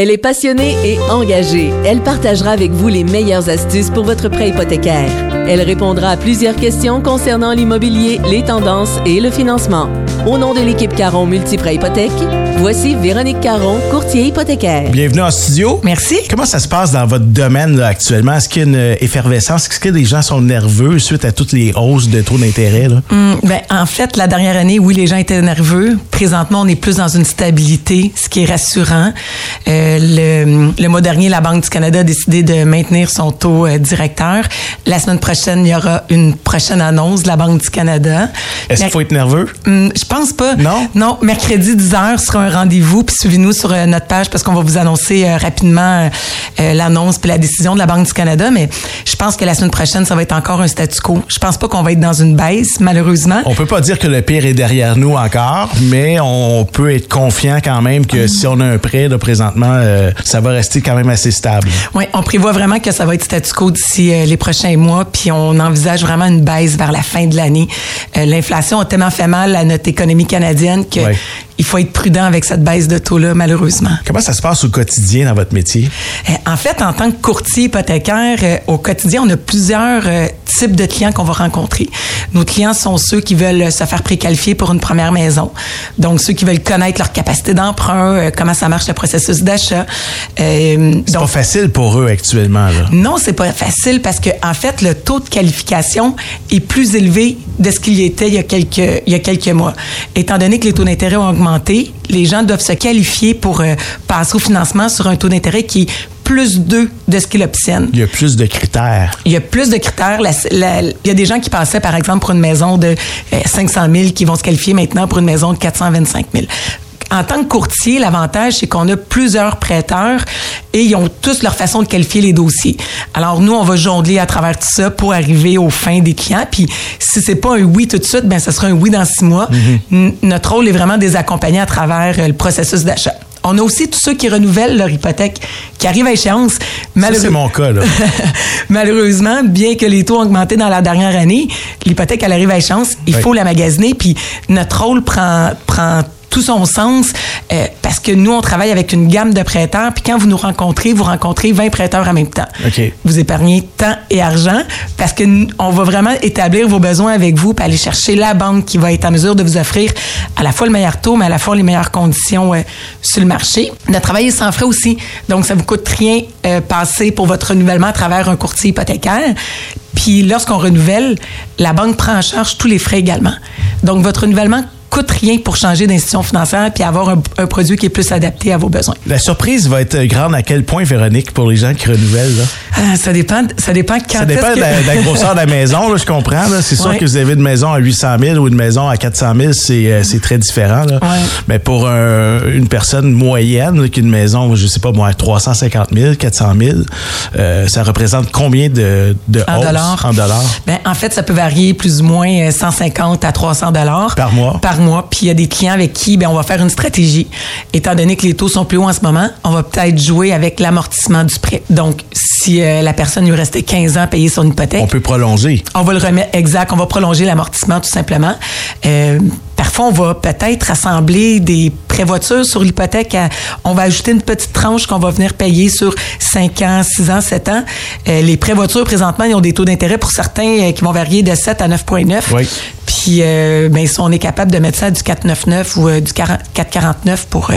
Elle est passionnée et engagée. Elle partagera avec vous les meilleures astuces pour votre prêt hypothécaire. Elle répondra à plusieurs questions concernant l'immobilier, les tendances et le financement. Au nom de l'équipe Caron Multiprêt Hypothèque, voici Véronique Caron, courtier hypothécaire. Bienvenue en studio. Merci. Comment ça se passe dans votre domaine là, actuellement? Est-ce qu'il y a une euh, effervescence? Est-ce que les gens sont nerveux suite à toutes les hausses de taux d'intérêt? là? Hum, ben, en fait, la dernière année, oui, les gens étaient nerveux. Présentement, on est plus dans une stabilité, ce qui est rassurant. Euh, le, le mois dernier, la Banque du Canada a décidé de maintenir son taux euh, directeur. La semaine prochaine, il y aura une prochaine annonce de la Banque du Canada. Est-ce qu'il faut être nerveux? Hum, je pense pas. Non? Non, mercredi 10h sera un rendez-vous. Puis suivez-nous sur euh, notre page parce qu'on va vous annoncer euh, rapidement l'annonce puis la décision de la Banque du Canada. Mais je pense que la semaine prochaine, ça va être encore un statu quo. Je pense pas qu'on va être dans une baisse, malheureusement. On peut pas dire que le pire est derrière nous encore, mais on peut être confiant quand même que si on a un prêt, là, présentement, euh, ça va rester quand même assez stable. Oui, on prévoit vraiment que ça va être statu quo d'ici euh, les prochains mois, puis on envisage vraiment une baisse vers la fin de l'année. Euh, L'inflation a tellement fait mal à notre économie canadienne que Ouais. il faut être prudent avec cette baisse de taux-là, malheureusement. Comment ça se passe au quotidien dans votre métier? En fait, en tant que courtier hypothécaire, au quotidien, on a plusieurs types de clients qu'on va rencontrer. Nos clients sont ceux qui veulent euh, se faire préqualifier pour une première maison. Donc, ceux qui veulent connaître leur capacité d'emprunt, euh, comment ça marche le processus d'achat. Euh, C'est donc, pas facile pour eux actuellement. Là. non, c'est pas facile parce que en fait, le taux de qualification est plus élevé de ce qu'il était il y a quelques il y a quelques mois. Étant donné que les taux d'intérêt ont augmenté, les gens doivent se qualifier pour euh, passer au financement sur un taux d'intérêt qui est plus 2 de ce qu'ils obtiennent. Il y a plus de critères. Il y a plus de critères. La- la- il y a des gens qui passaient, par exemple, pour une maison de euh, 500 000 qui vont se qualifier maintenant pour une maison de 425 000. En tant que courtier, l'avantage, c'est qu'on a plusieurs prêteurs et ils ont tous leur façon de qualifier les dossiers. Alors, nous, on va jongler à travers tout ça pour arriver aux fins des clients. Puis, si c'est pas un oui tout de suite, ben, ça sera un oui dans six mois. N- Notre rôle est vraiment de les accompagner à travers euh, le processus d'achat. On a aussi tous ceux qui renouvellent leur hypothèque, qui arrivent à échéance. Ça, Malheureux- c'est mon cas. Là. Malheureusement, bien que les taux ont augmenté dans la dernière année, l'hypothèque, elle arrive à échéance, il Oui. faut la magasiner, puis notre rôle prend, prend tout son sens euh, parce que nous, on travaille avec une gamme de prêteurs, puis quand vous nous rencontrez, vous rencontrez 20 prêteurs en même temps. OK. Vous épargnez temps et argent parce que on va vraiment établir vos besoins avec vous, puis aller chercher la banque qui va être en mesure de vous offrir à la fois le meilleur taux, mais à la fois les meilleures conditions euh, sur le marché. Notre travail est sans frais aussi, donc ça vous coûte rien euh, passer pour votre renouvellement à travers un courtier hypothécaire. Puis lorsqu'on renouvelle, la banque prend en charge tous les frais également. Donc votre renouvellement rien pour changer d'institution financière puis avoir un, un produit qui est plus adapté à vos besoins. La surprise va être grande à quel point, Véronique, pour les gens qui renouvellent? Là? Ah, ça dépend, ça dépend quand Ça dépend de la, de la grosseur de la maison, là, je comprends. là. C'est sûr Ouais. que vous avez une maison à 800 000 ou une maison à 400 000, c'est euh, c'est très différent. là. Ouais. Mais pour un- une personne moyenne, là, qui a une maison, je sais pas moi, 350 000, 400 000, euh, ça représente combien de, de En hausse dollars. en dollars? Ben, en fait, ça peut varier plus ou moins euh, 150 à 300 dollars Par mois. Par mois. Puis il y a des clients avec qui ben, on va faire une stratégie. Étant donné que les taux sont plus hauts en ce moment, on va peut-être jouer avec l'amortissement du prêt. Donc, si euh, la personne lui restait 15 ans à payer son hypothèque, On peut prolonger. on va le remettre exact, on va prolonger l'amortissement tout simplement. Euh, parfois, on va peut-être assembler des prévoitures sur l'hypothèque. On va ajouter une petite tranche qu'on va venir payer sur 5 ans, 6 ans, 7 ans. Euh, les prévoitures, présentement, ils ont des taux d'intérêt pour certains euh, qui vont varier de 7 à 9,9. Oui. Puis, euh, ben, si on est capable de mettre ça à du 4,99 ou euh, du 40 4,49 pour, euh,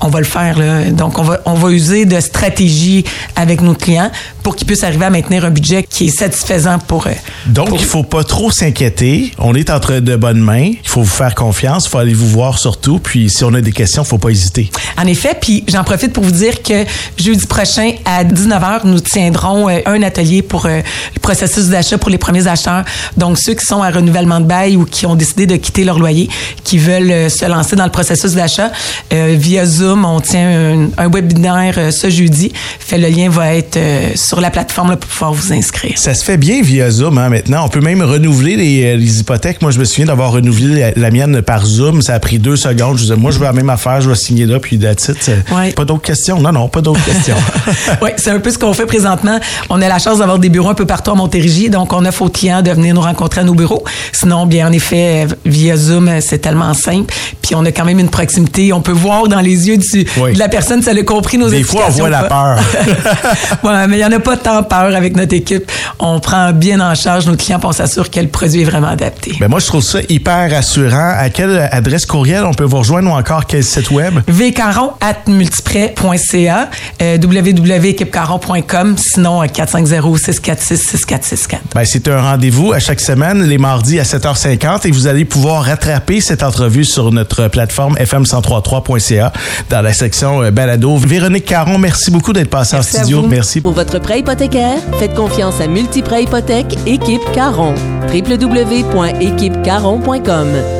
on va le faire. Là. Donc, on va, on va user de stratégies avec nos clients pour qu'ils puissent arriver à maintenir un budget qui est satisfaisant pour eux. Donc, Pour- il faut pas trop s'inquiéter. On est entre de bonnes mains. Il faut vous faire confiance. Il faut aller vous voir surtout. Puis, si on a des questions, faut pas hésiter. En effet, puis j'en profite pour vous dire que jeudi prochain à 19h, nous tiendrons un atelier pour le processus d'achat pour les premiers acheteurs. Donc ceux qui sont à renouvellement de bail ou qui ont décidé de quitter leur loyer, qui veulent euh, se lancer dans le processus d'achat euh, via Zoom, on tient un, un webinaire euh, ce jeudi. Fait le lien va être sur la plateforme là, pour pouvoir vous inscrire. Ça se fait bien via Zoom hein, maintenant. On peut même renouveler les, les hypothèques. Moi, je me souviens d'avoir renouvelé la, la mienne par Zoom. Ça a pris deux secondes. Je disais, moi, je veux la même affaire. Je vais signer là. Puis, that's it. Ouais. Pas d'autres questions. Non, non, pas d'autres questions. oui, c'est un peu ce qu'on fait présentement. On a la chance d'avoir des bureaux un peu partout à Montérégie, donc on offre aux clients de venir nous rencontrer à nos bureaux. Sinon, bien en effet, via Zoom, c'est tellement simple. Puis on a quand même une proximité. On peut voir dans les yeux du, Oui. de la personne si elle a compris nos Des fois, on voit la peur. ouais, mais il n'y en a pas tant peur avec notre équipe. On prend bien en charge nos clients puis on s'assure que le produit est vraiment adapté. Ben moi, je trouve ça hyper rassurant. À quelle adresse courriel on peut vous rejoindre ou encore quel site web? vcaron at multiprêt.ca, euh, www.équipecaron.com, sinon euh, 450-646-6464. Ben, c'est un rendez-vous à chaque semaine, les mardis à 7h50, et vous allez pouvoir rattraper cette entrevue sur notre plateforme fm1033.ca dans la section euh, balado. Véronique Caron, merci beaucoup d'être passée en Merci à studio. vous. Merci. Pour votre prêt hypothécaire, faites confiance à Multiprêt Hypothèque Équipe Caron. www.équipecaron.com